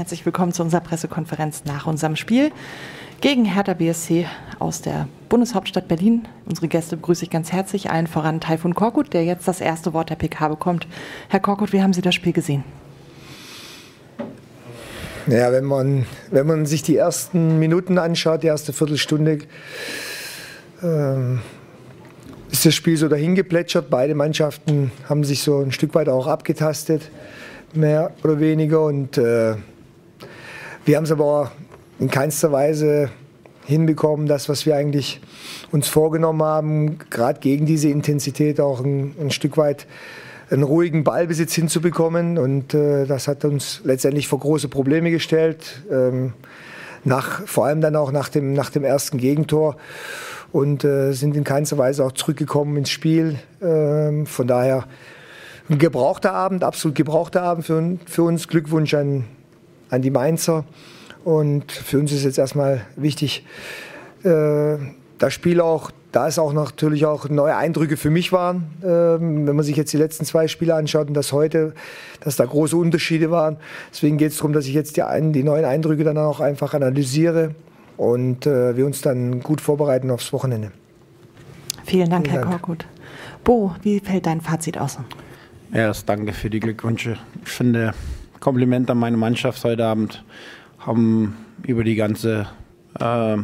Herzlich willkommen zu unserer Pressekonferenz nach unserem Spiel gegen Hertha BSC aus der Bundeshauptstadt Berlin. Unsere Gäste begrüße ich ganz herzlich, allen voran Taifun Korkut, der jetzt das erste Wort der PK bekommt. Herr Korkut, wie haben Sie das Spiel gesehen? Ja, wenn man, wenn man sich die ersten Minuten anschaut, die erste Viertelstunde, ähm, ist das Spiel so dahin geplätschert. Beide Mannschaften haben sich so ein Stück weit auch abgetastet, mehr oder weniger. Und äh, wir haben es aber in keinster Weise hinbekommen, das, was wir eigentlich uns vorgenommen haben, gerade gegen diese Intensität auch ein, ein Stück weit einen ruhigen Ballbesitz hinzubekommen. Und äh, das hat uns letztendlich vor große Probleme gestellt. Ähm, nach, vor allem dann auch nach dem, nach dem ersten Gegentor und äh, sind in keinster Weise auch zurückgekommen ins Spiel. Ähm, von daher ein gebrauchter Abend, absolut gebrauchter Abend für, für uns. Glückwunsch an, an die Mainzer. Und für uns ist jetzt erstmal wichtig, äh, das Spiel auch, da es auch natürlich auch neue Eindrücke für mich waren, ähm, wenn man sich jetzt die letzten zwei Spiele anschaut und das heute, dass da große Unterschiede waren. Deswegen geht es darum, dass ich jetzt die, die neuen Eindrücke dann auch einfach analysiere und äh, wir uns dann gut vorbereiten aufs Wochenende. Vielen Dank, Vielen Herr Dank. Korkut. Bo, wie fällt dein Fazit aus? Erst danke für die Glückwünsche. Ich finde, Kompliment an meine Mannschaft heute Abend. Haben über die ganze äh,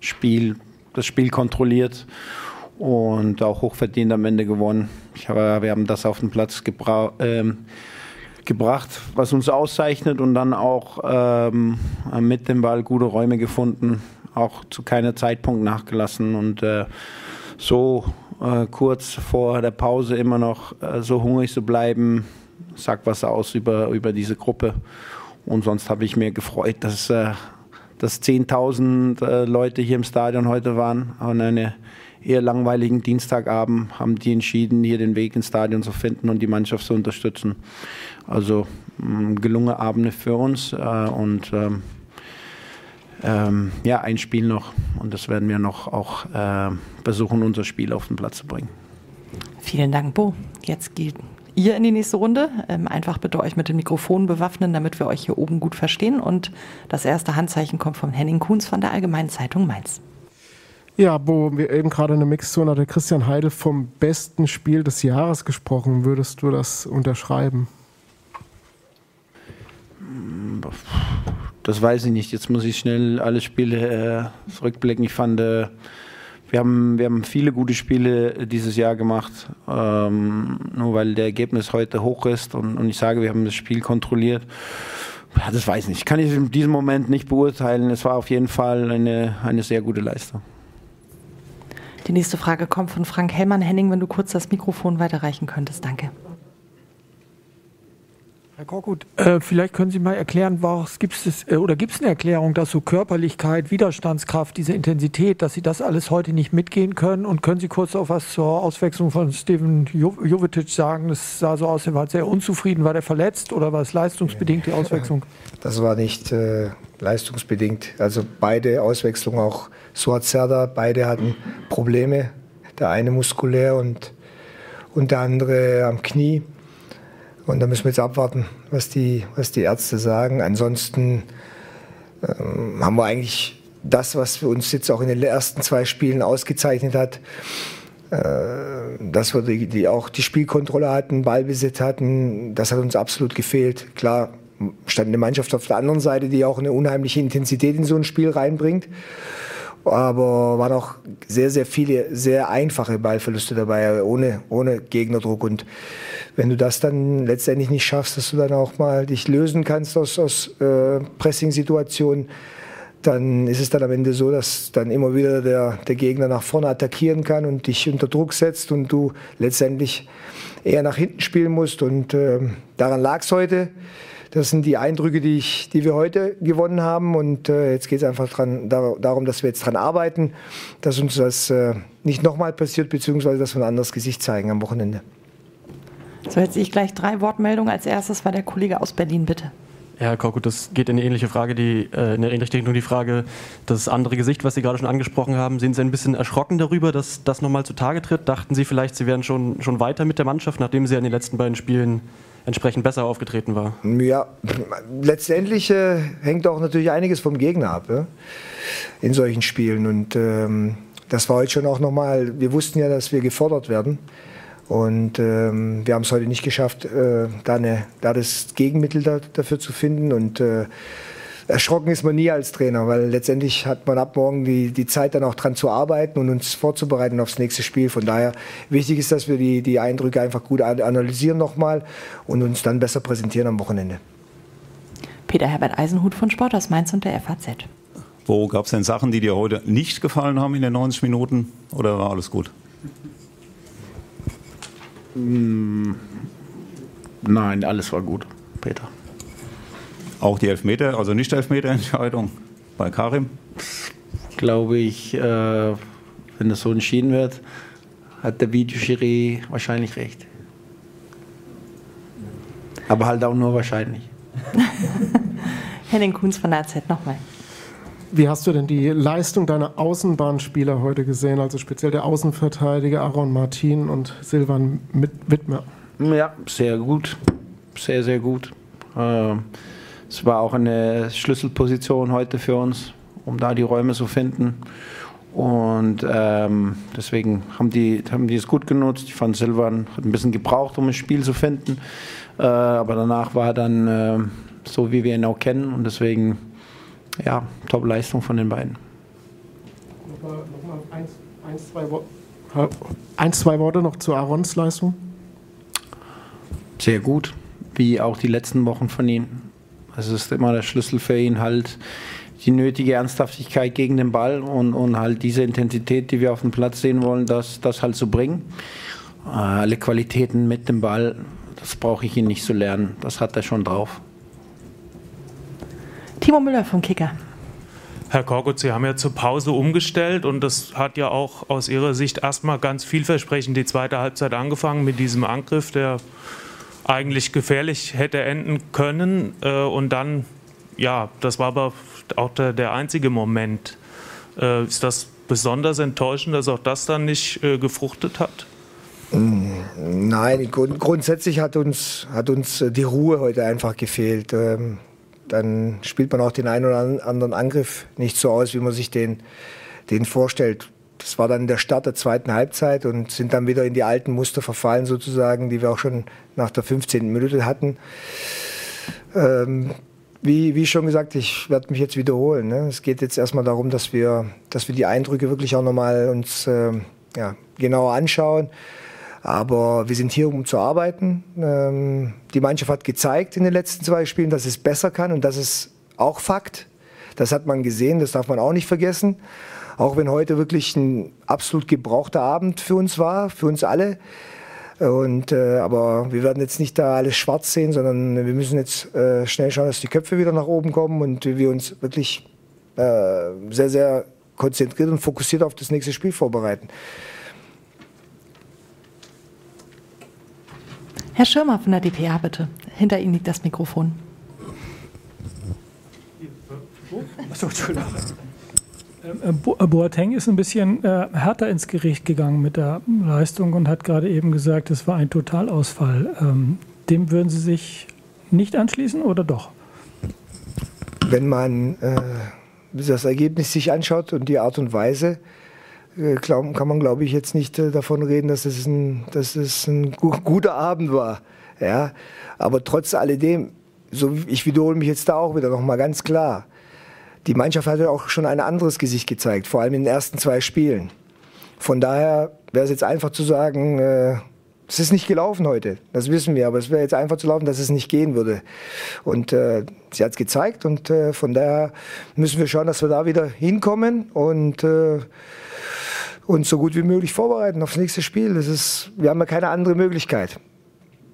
Spiel, das Spiel kontrolliert und auch hochverdient am Ende gewonnen. Ich habe, wir haben das auf den Platz gebraucht. Ähm, gebracht, was uns auszeichnet und dann auch ähm, mit dem Ball gute Räume gefunden, auch zu keinem Zeitpunkt nachgelassen und äh, so äh, kurz vor der Pause immer noch äh, so hungrig zu bleiben, sagt was aus über, über diese Gruppe. Und sonst habe ich mir gefreut, dass, äh, dass 10.000 äh, Leute hier im Stadion heute waren an einem eher langweiligen Dienstagabend haben die entschieden, hier den Weg ins Stadion zu finden und die Mannschaft zu unterstützen. Also gelungene Abende für uns äh, und ähm, ähm, ja, ein Spiel noch und das werden wir noch auch äh, versuchen, unser Spiel auf den Platz zu bringen. Vielen Dank, Bo. Jetzt geht ihr in die nächste Runde. Ähm, einfach bitte euch mit dem Mikrofon bewaffnen, damit wir euch hier oben gut verstehen. Und das erste Handzeichen kommt von Henning Kuhns von der Allgemeinen Zeitung Mainz. Ja, wo wir eben gerade in der Mixzone hatte Christian Heidel vom besten Spiel des Jahres gesprochen. Würdest du das unterschreiben? Das weiß ich nicht. Jetzt muss ich schnell alle Spiele äh, zurückblicken. Ich fand, äh, wir, haben, wir haben viele gute Spiele dieses Jahr gemacht. Ähm, nur weil der Ergebnis heute hoch ist und, und ich sage, wir haben das Spiel kontrolliert. Ja, das weiß ich nicht. Kann ich in diesem Moment nicht beurteilen. Es war auf jeden Fall eine, eine sehr gute Leistung. Die nächste Frage kommt von Frank Hellmann. Henning, wenn du kurz das Mikrofon weiterreichen könntest. Danke. Herr Korkut, äh, vielleicht können Sie mal erklären, was gibt es äh, oder gibt es eine Erklärung, dass so Körperlichkeit, Widerstandskraft, diese Intensität, dass Sie das alles heute nicht mitgehen können? Und können Sie kurz auch was zur Auswechslung von Steven Jovetic sagen? Es sah so aus, er war sehr unzufrieden. War der verletzt oder war es leistungsbedingt die Auswechslung? Das war nicht äh, leistungsbedingt. Also beide Auswechslungen, auch Suat Serdar, beide hatten Probleme. Der eine muskulär und, und der andere am Knie. Und da müssen wir jetzt abwarten, was die, was die Ärzte sagen. Ansonsten ähm, haben wir eigentlich das, was für uns jetzt auch in den ersten zwei Spielen ausgezeichnet hat, äh, dass wir die, die auch die Spielkontrolle hatten, Ballbesitz hatten, das hat uns absolut gefehlt. Klar, stand eine Mannschaft auf der anderen Seite, die auch eine unheimliche Intensität in so ein Spiel reinbringt aber waren auch sehr, sehr viele sehr einfache Ballverluste dabei, ohne, ohne Gegnerdruck. Und wenn du das dann letztendlich nicht schaffst, dass du dann auch mal dich lösen kannst aus, aus äh, Pressing-Situationen, dann ist es dann am Ende so, dass dann immer wieder der, der Gegner nach vorne attackieren kann und dich unter Druck setzt und du letztendlich eher nach hinten spielen musst. Und äh, daran lag es heute. Das sind die Eindrücke, die, ich, die wir heute gewonnen haben. Und äh, jetzt geht es einfach dran, da, darum, dass wir jetzt dran arbeiten, dass uns das äh, nicht nochmal passiert, beziehungsweise dass wir ein anderes Gesicht zeigen am Wochenende. So, jetzt sehe ich gleich drei Wortmeldungen. Als erstes war der Kollege aus Berlin, bitte. Ja, Herr Korkut, das geht in eine ähnliche Frage, die, äh, in eine ähnliche Richtung. Die Frage, das andere Gesicht, was Sie gerade schon angesprochen haben, sind Sie ein bisschen erschrocken darüber, dass das nochmal zutage tritt? Dachten Sie vielleicht, Sie wären schon, schon weiter mit der Mannschaft, nachdem Sie in den letzten beiden Spielen entsprechend besser aufgetreten war? Ja, letztendlich äh, hängt auch natürlich einiges vom Gegner ab ja, in solchen Spielen. Und ähm, das war heute schon auch nochmal, wir wussten ja, dass wir gefordert werden. Und ähm, wir haben es heute nicht geschafft, äh, da, eine, da das Gegenmittel da, dafür zu finden. Und äh, erschrocken ist man nie als Trainer, weil letztendlich hat man ab morgen die, die Zeit dann auch dran zu arbeiten und uns vorzubereiten aufs nächste Spiel. Von daher wichtig ist, dass wir die, die Eindrücke einfach gut analysieren nochmal und uns dann besser präsentieren am Wochenende. Peter Herbert Eisenhut von Sport aus Mainz und der FAZ. Wo gab es denn Sachen, die dir heute nicht gefallen haben in den 90 Minuten oder war alles gut? Hm, nein, alles war gut, Peter. Auch die Elfmeter, also nicht Elfmeterentscheidung bei Karim? Glaube ich, äh, wenn das so entschieden wird, hat der Videoschiri wahrscheinlich recht. Aber halt auch nur wahrscheinlich. Henning Kunz von der AZ nochmal. Wie hast du denn die Leistung deiner Außenbahnspieler heute gesehen, also speziell der Außenverteidiger Aaron Martin und Silvan Wittmer? Ja, sehr gut. Sehr, sehr gut. Ähm, es war auch eine Schlüsselposition heute für uns, um da die Räume zu finden. Und ähm, deswegen haben die, haben die es gut genutzt. Ich fand, Silvan hat ein bisschen gebraucht, um ein Spiel zu finden. Äh, aber danach war er dann äh, so, wie wir ihn auch kennen. Und deswegen, ja, Top-Leistung von den beiden. Nochmal, nochmal eins, eins, zwei eins, zwei Worte noch zu Aarons Leistung. Sehr gut, wie auch die letzten Wochen von ihm. Es ist immer der Schlüssel für ihn halt die nötige Ernsthaftigkeit gegen den Ball und, und halt diese Intensität, die wir auf dem Platz sehen wollen, das, das halt zu bringen. Äh, alle Qualitäten mit dem Ball, das brauche ich ihn nicht zu lernen. Das hat er schon drauf. Timo Müller vom Kicker. Herr Korkut, Sie haben ja zur Pause umgestellt und das hat ja auch aus Ihrer Sicht erstmal ganz vielversprechend die zweite Halbzeit angefangen mit diesem Angriff, der eigentlich gefährlich hätte enden können. Äh, und dann, ja, das war aber auch der, der einzige Moment. Äh, ist das besonders enttäuschend, dass auch das dann nicht äh, gefruchtet hat? Mm, nein, grund grundsätzlich hat uns, hat uns die Ruhe heute einfach gefehlt. Ähm, dann spielt man auch den einen oder anderen Angriff nicht so aus, wie man sich den, den vorstellt das war dann der Start der zweiten Halbzeit und sind dann wieder in die alten Muster verfallen sozusagen, die wir auch schon nach der 15. Minute hatten. Ähm, wie, wie schon gesagt, ich werde mich jetzt wiederholen. Ne? Es geht jetzt erstmal darum, dass wir, dass wir die Eindrücke wirklich auch nochmal uns äh, ja, genauer anschauen. Aber wir sind hier, um zu arbeiten. Ähm, die Mannschaft hat gezeigt in den letzten zwei Spielen, dass es besser kann und das ist auch Fakt. Das hat man gesehen, das darf man auch nicht vergessen. Auch wenn heute wirklich ein absolut gebrauchter Abend für uns war, für uns alle. Und, äh, aber wir werden jetzt nicht da alles schwarz sehen, sondern wir müssen jetzt äh, schnell schauen, dass die Köpfe wieder nach oben kommen und wir uns wirklich äh, sehr, sehr konzentriert und fokussiert auf das nächste Spiel vorbereiten. Herr Schirmer von der DPA, bitte. Hinter Ihnen liegt das Mikrofon. Achso, Entschuldigung. Äh, äh, Boateng ist ein bisschen äh, härter ins Gericht gegangen mit der Leistung und hat gerade eben gesagt, es war ein Totalausfall. Ähm, dem würden Sie sich nicht anschließen oder doch? Wenn man äh, das Ergebnis sich anschaut und die Art und Weise, äh, glaub, kann man, glaube ich, jetzt nicht äh, davon reden, dass es ein, dass es ein gu guter Abend war. Ja? Aber trotz alledem, so, ich wiederhole mich jetzt da auch wieder nochmal ganz klar die Mannschaft hatte auch schon ein anderes Gesicht gezeigt, vor allem in den ersten zwei Spielen. Von daher wäre es jetzt einfach zu sagen, äh, es ist nicht gelaufen heute, das wissen wir, aber es wäre jetzt einfach zu laufen, dass es nicht gehen würde. Und äh, sie hat es gezeigt und äh, von daher müssen wir schauen, dass wir da wieder hinkommen und äh, uns so gut wie möglich vorbereiten aufs nächste Spiel. Das ist, wir haben ja keine andere Möglichkeit.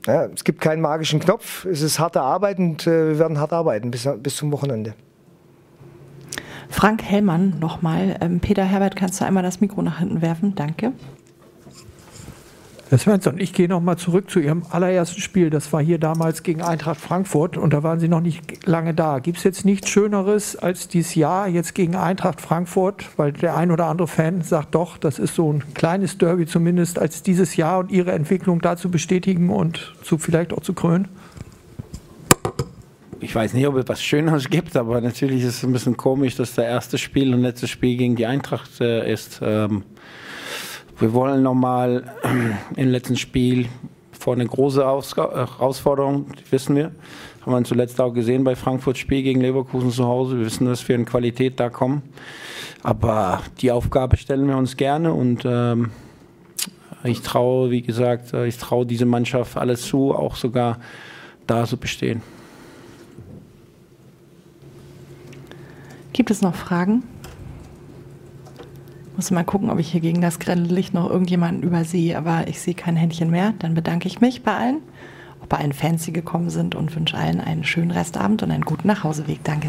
Ja, es gibt keinen magischen Knopf, es ist harte Arbeit und äh, wir werden hart arbeiten bis, bis zum Wochenende. Frank Hellmann nochmal. Ähm, Peter Herbert, kannst du einmal das Mikro nach hinten werfen? Danke. Herr Svensson, ich gehe nochmal zurück zu Ihrem allerersten Spiel. Das war hier damals gegen Eintracht Frankfurt und da waren Sie noch nicht lange da. Gibt es jetzt nichts Schöneres als dieses Jahr jetzt gegen Eintracht Frankfurt? Weil der ein oder andere Fan sagt doch, das ist so ein kleines Derby zumindest, als dieses Jahr und Ihre Entwicklung da zu bestätigen und zu vielleicht auch zu krönen? Ich weiß nicht, ob es was Schöneres gibt, aber natürlich ist es ein bisschen komisch, dass der erste Spiel und letzte Spiel gegen die Eintracht äh, ist. Ähm, wir wollen nochmal im letzten Spiel vor eine große Herausforderung, wissen wir. Haben wir zuletzt auch gesehen bei Frankfurt Spiel gegen Leverkusen zu Hause. Wir wissen, dass wir in Qualität da kommen. Aber die Aufgabe stellen wir uns gerne und ähm, ich traue, wie gesagt, ich traue diese Mannschaft alles zu, auch sogar da zu bestehen. Gibt es noch Fragen? Muss mal gucken, ob ich hier gegen das grelle Licht noch irgendjemanden übersehe, aber ich sehe kein Händchen mehr. Dann bedanke ich mich bei allen, auch bei allen Fans, die gekommen sind und wünsche allen einen schönen Restabend und einen guten Nachhauseweg. Danke.